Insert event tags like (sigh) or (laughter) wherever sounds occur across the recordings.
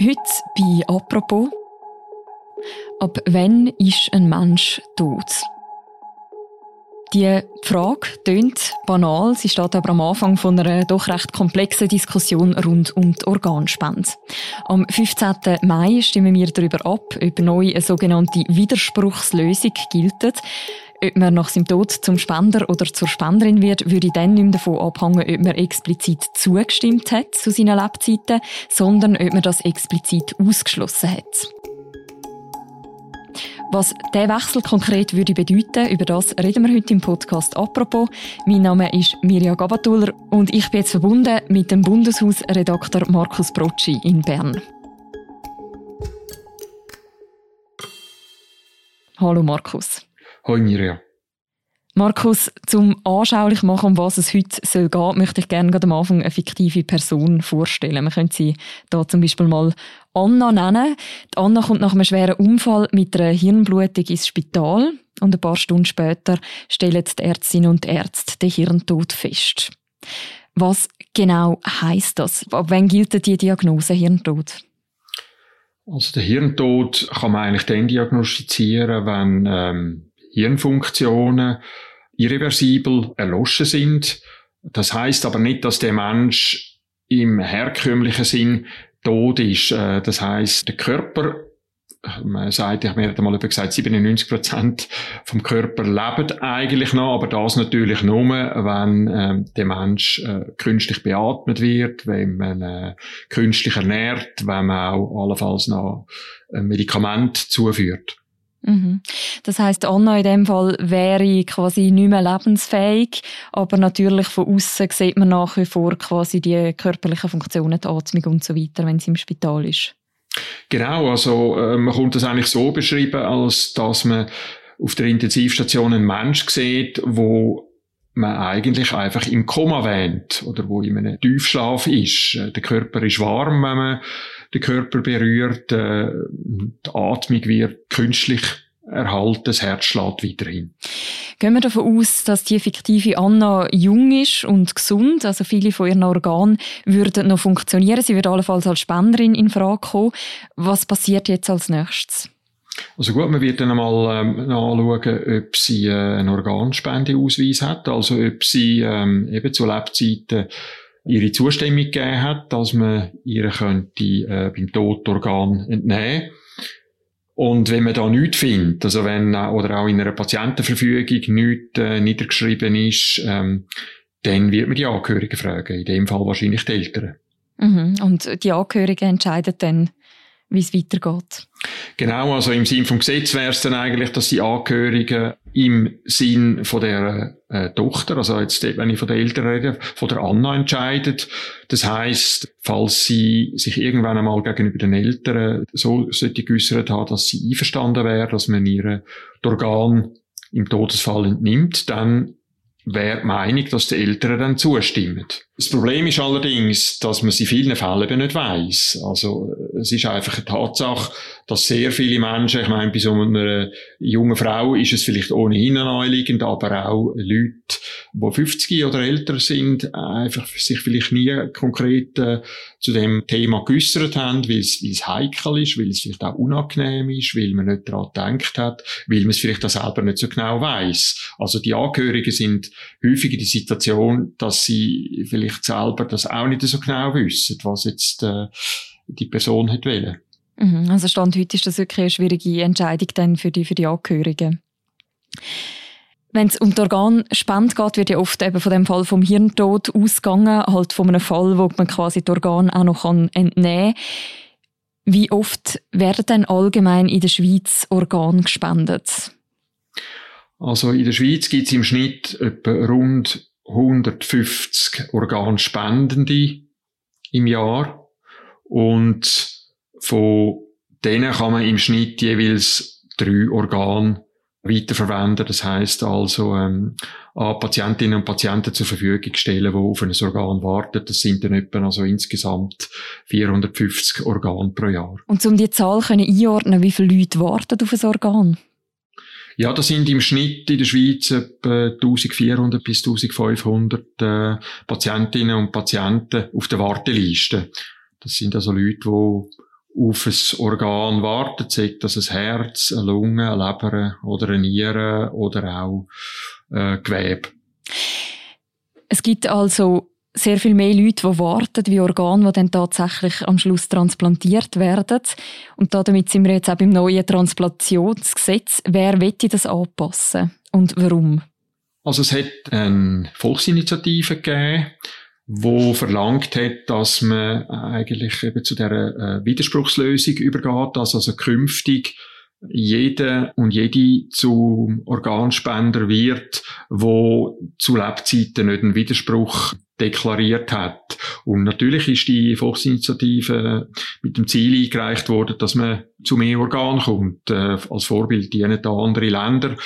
Heute bei «Apropos». Ab wann ist ein Mensch tot? Die Frage tönt banal, sie steht aber am Anfang von einer doch recht komplexen Diskussion rund um die Organspende. Am 15. Mai stimmen wir darüber ab, ob neu eine sogenannte Widerspruchslösung gilt. Ob man nach seinem Tod zum Spender oder zur Spenderin wird, würde dann nicht mehr davon abhängen, ob man explizit zugestimmt hat zu seinen Lebzeiten, sondern ob man das explizit ausgeschlossen hat. Was der Wechsel konkret würde bedeuten, über das reden wir heute im Podcast «Apropos». Mein Name ist Mirja Gabatuller und ich bin jetzt verbunden mit dem Bundeshausredakteur Markus Brocci in Bern. Hallo Markus. Hallo Mirja. Markus, zum anschaulich machen, um was es heute soll gehen, möchte ich gerne am Anfang eine fiktive Person vorstellen. Man könnte sie da zum Beispiel mal Anna nennen. Die Anna kommt nach einem schweren Unfall mit einer Hirnblutung ins Spital und ein paar Stunden später stellen die Ärztinnen und Ärzte den Hirntod fest. Was genau heißt das? Ab wann gilt die Diagnose Hirntod? Also der Hirntod kann man eigentlich dann diagnostizieren, wenn ähm, Hirnfunktionen irreversibel erloschen sind. Das heißt aber nicht, dass der Mensch im herkömmlichen Sinn tot ist. Äh, das heißt, der Körper man sagt, ich habe mir gesagt, 97 Prozent vom Körper leben eigentlich noch, aber das natürlich nur, wenn äh, der Mensch äh, künstlich beatmet wird, wenn man äh, künstlich ernährt, wenn man auch allenfalls noch ein Medikament zuführt. Mhm. Das heißt, Anna in dem Fall wäre quasi nicht mehr lebensfähig, aber natürlich von außen sieht man nach wie vor quasi die körperlichen Funktionen, die Atmung und so weiter, wenn sie im Spital ist. Genau, also äh, man kommt das eigentlich so beschreiben, als dass man auf der Intensivstation einen Mensch sieht, wo man eigentlich einfach im Koma wähnt oder wo in einem Tiefschlaf ist. Äh, der Körper ist warm, wenn man den Körper berührt, äh, die Atmung wird künstlich erhalten, das Herz schlägt weiterhin. Gehen wir davon aus, dass die fiktive Anna jung ist und gesund, also viele von ihren Organen würden noch funktionieren, sie würde allenfalls als Spenderin in Frage kommen. Was passiert jetzt als nächstes? Also gut, man wird dann einmal ähm, anschauen, ob sie äh, einen Organspendeausweis hat, also ob sie ähm, eben zu Lebzeiten ihre Zustimmung gegeben hat, dass man ihr könnte äh, beim Todorgan entnehmen und wenn man da nichts findet, also wenn, äh, oder auch in einer Patientenverfügung nichts äh, niedergeschrieben ist, ähm, dann wird man die Angehörigen fragen. In dem Fall wahrscheinlich die Eltern. Mhm. Und die Angehörigen entscheiden dann, wie es weitergeht. Genau, also im Sinn vom Gesetz wäre es dann eigentlich, dass die Angehörigen im Sinn von der äh, Tochter, also jetzt, wenn ich von der Eltern rede, von der Anna entscheidet. Das heißt, falls sie sich irgendwann einmal gegenüber den Eltern so sollte geäussert haben, dass sie einverstanden wäre, dass man ihre Organ im Todesfall entnimmt, dann wäre Meinung, dass die Eltern dann zustimmen. Das Problem ist allerdings, dass man es in vielen Fällen eben nicht weiss. Also, es ist einfach eine Tatsache, dass sehr viele Menschen, ich meine, bei so einer jungen Frau ist es vielleicht ohnehin naheliegend, aber auch Leute, die 50 oder älter sind, einfach sich vielleicht nie konkret äh, zu dem Thema geäussert haben, weil es, weil es heikel ist, weil es vielleicht auch unangenehm ist, weil man nicht daran gedacht hat, weil man es vielleicht auch selber nicht so genau weiß. Also die Angehörigen sind häufig in der Situation, dass sie vielleicht selber das auch nicht so genau wissen, was jetzt äh, die Person hat wollen. Mhm, also Stand heute ist das wirklich eine schwierige Entscheidung dann für die, für die Angehörigen. Wenn es um die Organspende geht, wird ja oft eben von dem Fall vom Hirntod ausgegangen, halt von einem Fall, wo man quasi die Organe auch noch entnehmen kann. Wie oft werden denn allgemein in der Schweiz Organe gespendet? Also in der Schweiz gibt es im Schnitt etwa rund 150 Organspendende im Jahr und von denen kann man im Schnitt jeweils drei Organe weiterverwenden. Das heißt also ähm, an Patientinnen und Patienten zur Verfügung stellen, die auf ein Organ warten. Das sind dann etwa also insgesamt 450 Organe pro Jahr. Und um die Zahl können einordnen, wie viele Leute warten auf ein Organ? Ja, da sind im Schnitt in der Schweiz etwa 1400 bis 1500 äh, Patientinnen und Patienten auf der Warteliste. Das sind also Leute, die auf ein Organ wartet, sei das ein Herz, eine Lunge, eine Leber oder eine Niere oder auch äh, Gewebe. Es gibt also sehr viel mehr Leute, die warten, wie Organe, die dann tatsächlich am Schluss transplantiert werden. Und damit sind wir jetzt auch beim neuen Transplantationsgesetz. Wer wird das anpassen und warum? Also es hat eine Volksinitiative gegeben, wo verlangt hat, dass man eigentlich eben zu der äh, Widerspruchslösung übergeht, dass also künftig jeder und jede zum Organspender wird, wo zu Lebzeiten nicht einen Widerspruch deklariert hat. Und natürlich ist die Volksinitiative mit dem Ziel eingereicht worden, dass man zu mehr Organen kommt. Äh, als Vorbild dienen da andere Länder.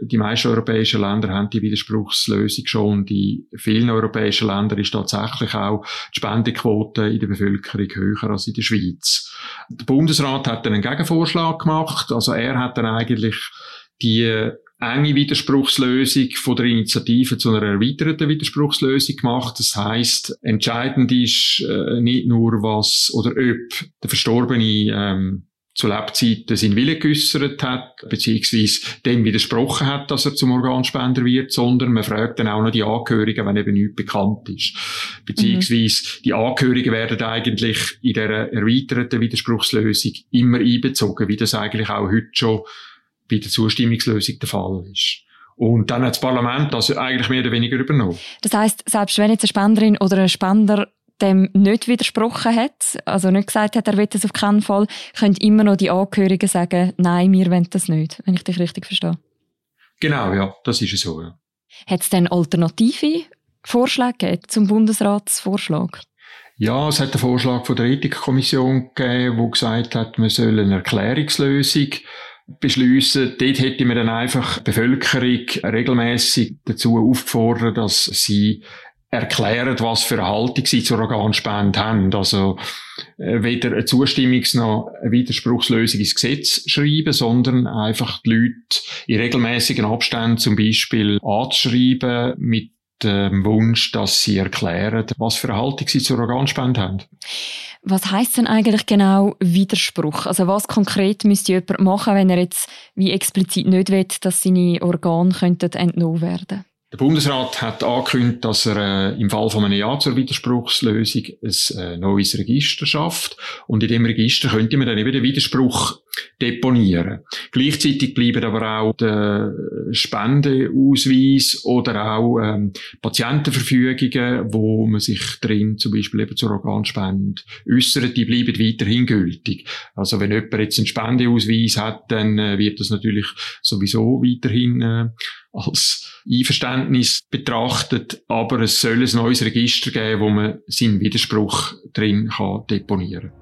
Die meisten europäischen Länder haben die Widerspruchslösung schon. Die vielen europäischen Länder ist tatsächlich auch die Spendequote in der Bevölkerung höher als in der Schweiz. Der Bundesrat hat dann einen Gegenvorschlag gemacht. Also er hat dann eigentlich die enge Widerspruchslösung von der Initiative zu einer erweiterten Widerspruchslösung gemacht. Das heißt, entscheidend ist äh, nicht nur was oder ob der Verstorbene ähm, zu Lebzeiten seinen Willen geäussert hat, beziehungsweise dem widersprochen hat, dass er zum Organspender wird, sondern man fragt dann auch noch die Angehörigen, wenn eben nichts bekannt ist. Beziehungsweise mhm. die Angehörigen werden eigentlich in der erweiterten Widerspruchslösung immer einbezogen, wie das eigentlich auch heute schon bei der Zustimmungslösung der Fall ist. Und dann hat das Parlament das eigentlich mehr oder weniger übernommen. Das heißt, selbst wenn jetzt eine Spenderin oder ein Spender dem nicht widersprochen hat, also nicht gesagt hat, er will das auf keinen Fall, können immer noch die Angehörigen sagen, nein, wir wollen das nicht, wenn ich dich richtig verstehe. Genau, ja, das ist so, ja. Hat es denn alternative Vorschläge gegeben zum Bundesratsvorschlag? Ja, es hat einen Vorschlag von der Ethikkommission gegeben, wo gesagt hat, man soll eine Erklärungslösung beschließen. Dort hätte man dann einfach die Bevölkerung regelmäßig dazu aufgefordert, dass sie erklären, was für eine Haltung sie zur Organspende haben. Also äh, weder eine Zustimmungs- noch eine Widerspruchslösung ins Gesetz schreiben, sondern einfach die Leute in regelmäßigen Abständen zum Beispiel anzuschreiben mit dem Wunsch, dass sie erklären, was für eine Haltung sie zur Organspende haben. Was heißt denn eigentlich genau Widerspruch? Also was konkret müsste jemand machen, wenn er jetzt wie explizit nicht will, dass seine Organe könnten entnommen werden? Der Bundesrat hat angekündigt, dass er äh, im Fall von einem Ja zur Widerspruchslösung ein äh, neues Register schafft. Und in dem Register könnte man dann eben den Widerspruch deponieren. Gleichzeitig bleiben aber auch der Spendeausweis oder auch ähm, Patientenverfügungen, wo man sich drin zum Beispiel eben zur Organspende äußert, die bleiben weiterhin gültig. Also wenn jemand jetzt einen Spendeausweis hat, dann äh, wird das natürlich sowieso weiterhin äh, als Einverständnis betrachtet, aber es soll ein neues Register geben, wo man seinen Widerspruch drin kann deponieren kann.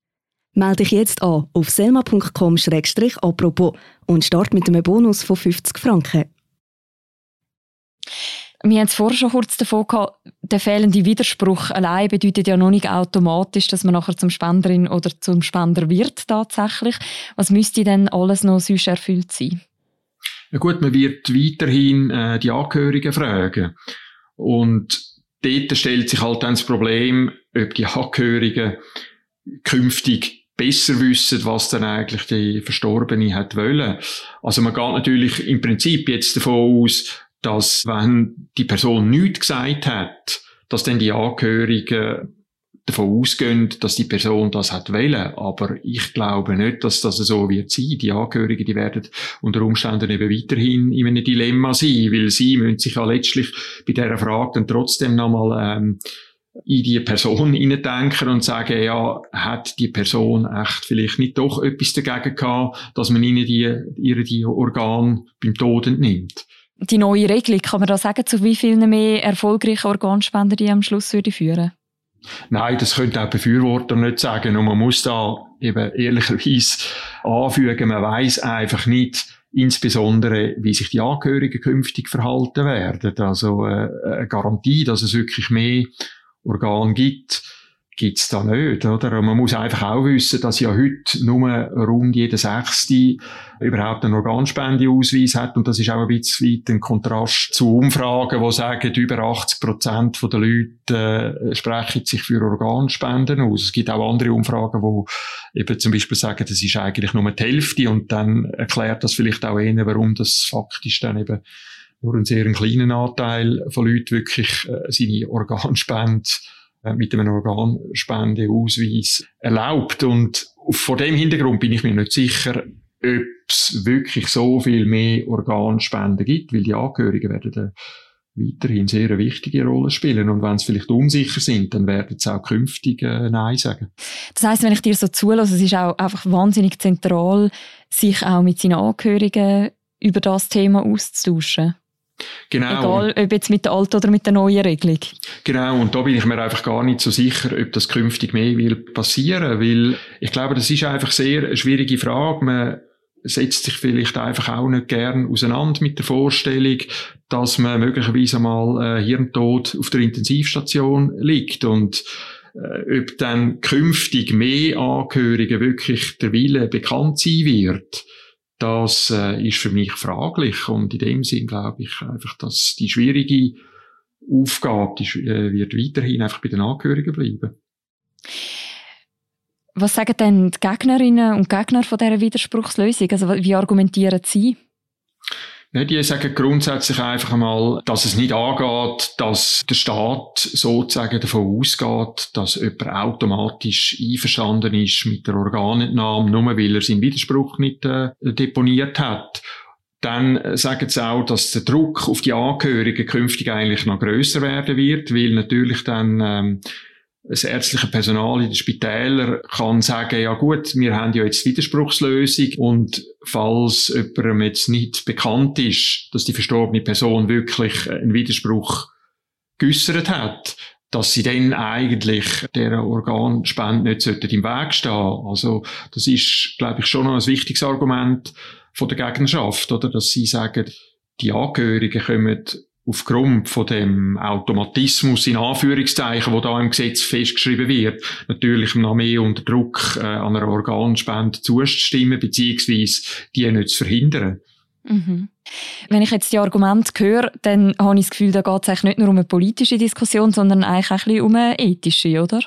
Melde dich jetzt an auf selma.com-apropos und start mit einem Bonus von 50 Franken. Wir haben es vorher schon kurz davon gehabt, der fehlende Widerspruch allein bedeutet ja noch nicht automatisch, dass man nachher zum Spenderin oder zum Spender wird tatsächlich. Was müsste denn alles noch sonst erfüllt sein? Ja gut, man wird weiterhin äh, die Angehörigen fragen. Und dort stellt sich halt dann das Problem, ob die Angehörigen künftig besser wissen, was dann eigentlich die Verstorbene hat wollen. Also man geht natürlich im Prinzip jetzt davon aus, dass wenn die Person nichts gesagt hat, dass dann die Angehörigen davon ausgehen, dass die Person das hat wollen. Aber ich glaube nicht, dass das so wird sein. Die Angehörigen, die werden unter Umständen eben weiterhin in einem Dilemma sein, weil sie müssen sich ja letztlich bei dieser Frage dann trotzdem nochmal ähm, in die Person hineindenken und sagen, ja, hat die Person echt vielleicht nicht doch etwas dagegen gehabt, dass man ihnen die, ihre die Organe beim Tod entnimmt. Die neue Regelung, kann man da sagen, zu wie vielen mehr erfolgreichen Organspender die am Schluss würde führen? Nein, das könnte auch Befürworter nicht sagen. Und man muss da eben ehrlicherweise anfügen, man weiß einfach nicht, insbesondere, wie sich die Angehörigen künftig verhalten werden. Also äh, eine Garantie, dass es wirklich mehr Organ gibt, gibt's da nicht, oder? Und man muss einfach auch wissen, dass ja heute nur rund jeder Sechste überhaupt einen Organspendeausweis hat. Und das ist auch ein bisschen weit ein Kontrast zu Umfragen, die sagen, über 80 Prozent der Leute äh, sprechen sich für Organspenden aus. Es gibt auch andere Umfragen, wo eben zum Beispiel sagen, das ist eigentlich nur die Hälfte und dann erklärt das vielleicht auch eher, warum das faktisch dann eben nur einen sehr kleinen Anteil von Leuten wirklich äh, seine Organspende äh, mit einem Organspendeausweis erlaubt. Und vor dem Hintergrund bin ich mir nicht sicher, ob es wirklich so viel mehr Organspenden gibt, weil die Angehörigen werden dann weiterhin sehr eine wichtige Rolle spielen. Und wenn sie vielleicht unsicher sind, dann werden sie auch künftig äh, Nein sagen. Das heißt, wenn ich dir so zulasse, es ist auch einfach wahnsinnig zentral, sich auch mit seinen Angehörigen über das Thema auszutauschen. Genau. Egal, ob jetzt mit der alten oder mit der neuen Regelung. Genau, und da bin ich mir einfach gar nicht so sicher, ob das künftig mehr will passieren, weil ich glaube, das ist einfach sehr eine schwierige Frage. Man setzt sich vielleicht einfach auch nicht gern auseinander mit der Vorstellung, dass man möglicherweise einmal äh, Hirntod auf der Intensivstation liegt und äh, ob dann künftig mehr Angehörige wirklich der Wille bekannt sein wird das äh, ist für mich fraglich und in dem Sinn glaube ich einfach, dass die schwierige Aufgabe die, äh, wird weiterhin einfach bei den Angehörigen bleiben. Was sagen denn die Gegnerinnen und Gegner von dieser Widerspruchslösung? Also wie argumentieren sie? Die sagen grundsätzlich einfach einmal, dass es nicht angeht, dass der Staat sozusagen davon ausgeht, dass jemand automatisch einverstanden ist mit der Organentnahme, nur weil er seinen Widerspruch nicht äh, deponiert hat. Dann sagen sie auch, dass der Druck auf die Angehörigen künftig eigentlich noch größer werden wird, weil natürlich dann ähm, das ärztliche Personal in den Spitälern kann sagen, ja gut, wir haben ja jetzt Widerspruchslösung und falls jemandem jetzt nicht bekannt ist, dass die verstorbene Person wirklich einen Widerspruch geäussert hat, dass sie dann eigentlich der Organspende nicht im Weg stehen Also das ist, glaube ich, schon noch ein wichtiges Argument von der Gegnerschaft, oder? Dass sie sagen, die Angehörigen kommen aufgrund von dem Automatismus in Anführungszeichen, wo da im Gesetz festgeschrieben wird, natürlich noch mehr unter Druck äh, an einer Organspende zuzustimmen, beziehungsweise die nicht zu verhindern. Mhm. Wenn ich jetzt die Argumente höre, dann habe ich das Gefühl, da geht es eigentlich nicht nur um eine politische Diskussion, sondern eigentlich ein bisschen um eine ethische, oder?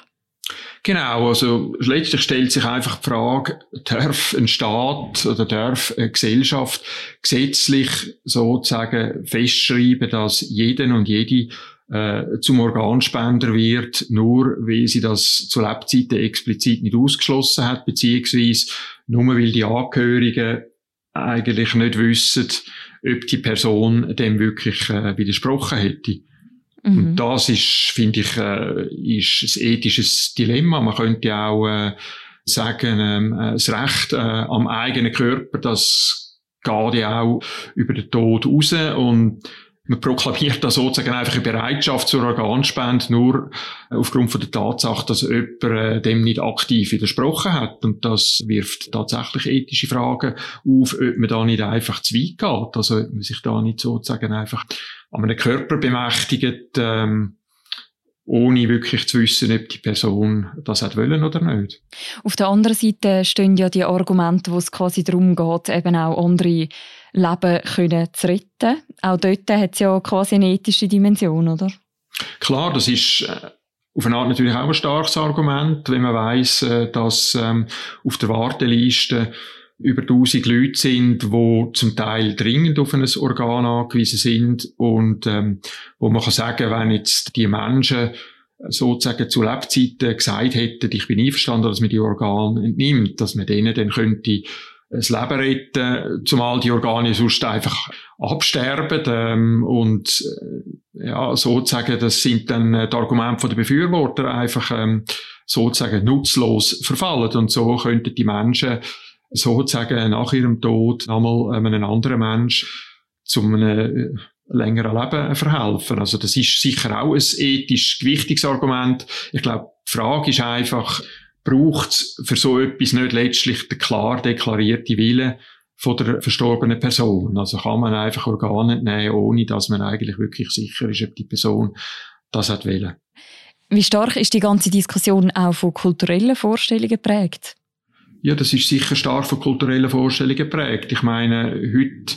Genau, also letztlich stellt sich einfach die Frage, darf ein Staat oder darf eine Gesellschaft gesetzlich sozusagen festschreiben, dass jeden und jede äh, zum Organspender wird, nur weil sie das zu Lebzeiten explizit nicht ausgeschlossen hat, beziehungsweise nur weil die Angehörigen eigentlich nicht wissen, ob die Person dem wirklich äh, widersprochen hätte. Mhm. Und das ist, finde ich, äh, ist ein ethisches Dilemma. Man könnte ja auch äh, sagen, ähm, äh, das Recht äh, am eigenen Körper, das geht ja auch über den Tod raus und man proklamiert da sozusagen einfach eine Bereitschaft zur Organspende nur aufgrund von der Tatsache, dass jemand äh, dem nicht aktiv widersprochen hat. Und das wirft tatsächlich ethische Fragen auf, ob man da nicht einfach zu weit geht. Also ob man sich da nicht sozusagen einfach an einem Körper bemächtigt, ähm, ohne wirklich zu wissen, ob die Person das hat wollen oder nicht. Auf der anderen Seite stehen ja die Argumente, wo es quasi darum geht, eben auch andere Leben können zu retten. Auch dort hat es ja quasi eine ethische Dimension, oder? Klar, das ist äh, auf eine Art natürlich auch ein starkes Argument, wenn man weiß, äh, dass ähm, auf der Warteliste über 1000 Leute sind, wo zum Teil dringend auf ein Organ angewiesen sind. Und ähm, wo man kann sagen, wenn jetzt die Menschen sozusagen zu Lebzeiten gesagt hätten, ich bin einverstanden, dass man die Organe entnimmt, dass man denen dann könnte das Leben retten, zumal die Organe sonst einfach absterben ähm, und äh, ja, sozusagen, das sind dann äh, die Argumente der Befürworter einfach ähm, sozusagen nutzlos verfallen. Und so könnten die Menschen sozusagen nach ihrem Tod einmal einem anderen Mensch zu einem äh, längeren Leben verhelfen. Also das ist sicher auch ein ethisch gewichtiges Argument. Ich glaube, die Frage ist einfach, braucht es für so etwas nicht letztlich den klar deklarierten Willen von der verstorbenen Person? Also kann man einfach Organe nehmen, ohne dass man eigentlich wirklich sicher ist, ob die Person das hat wollen. Wie stark ist die ganze Diskussion auch von kulturellen Vorstellungen geprägt? Ja, das ist sicher stark von kulturellen Vorstellungen geprägt. Ich meine, heute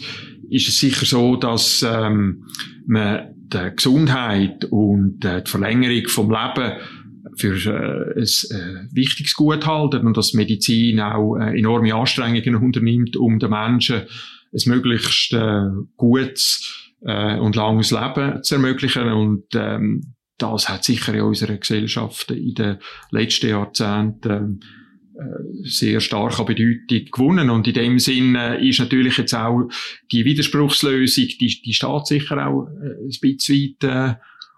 ist es sicher so, dass ähm, man die Gesundheit und äh, die Verlängerung vom Leben für äh, ein äh, wichtiges Gut halten und dass Medizin auch äh, enorme Anstrengungen unternimmt, um den Menschen ein möglichst äh, gutes äh, und langes Leben zu ermöglichen. Und ähm, das hat sicher in unserer Gesellschaft in den letzten Jahrzehnten äh, sehr stark an Bedeutung gewonnen. Und in dem Sinne ist natürlich jetzt auch die Widerspruchslösung, die, die steht sicher auch äh, ein bisschen weit äh,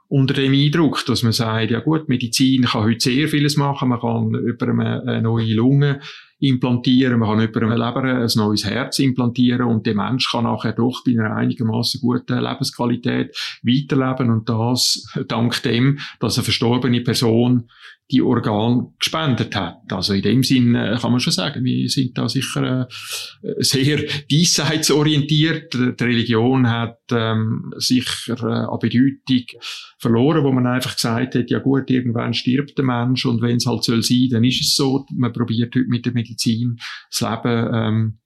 unter dem Eindruck, dass man sagt, ja gut, Medizin kann heute sehr vieles machen. Man kann über eine, neue Lunge implantieren, man kann eine Leber ein neues Herz implantieren und der Mensch kann nachher doch bei einer einigermaßen guten Lebensqualität weiterleben und das dank dem, dass eine verstorbene Person die Organ gespendet hat. Also in dem Sinn äh, kann man schon sagen, wir sind da sicher äh, sehr (laughs) diesseitsorientiert. Die Religion hat ähm, sicher äh, an Bedeutung verloren, wo man einfach gesagt hat, ja gut, irgendwann stirbt der Mensch und wenn es halt soll sein, dann ist es so. Man probiert heute mit der Medizin das Leben ähm,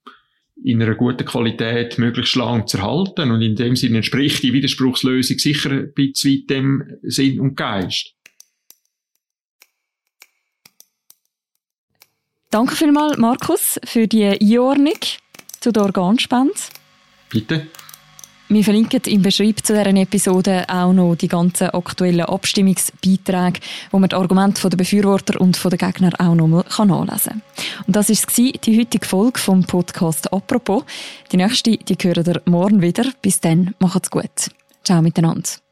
in einer guten Qualität möglichst lang zu erhalten und in dem Sinn entspricht die Widerspruchslösung sicher ein bisschen dem Sinn und Geist. Danke vielmals, Markus, für die Einordnung zu der Organspende. Bitte. Wir verlinken im Beschreibung zu dieser Episode auch noch die ganzen aktuellen Abstimmungsbeiträge, wo man die Argumente der Befürworter und der Gegner auch noch mal nachlesen kann. Und das war die heutige Folge vom Podcast «Apropos». Die nächste, die hören ihr morgen wieder. Bis dann, macht's gut. Ciao miteinander.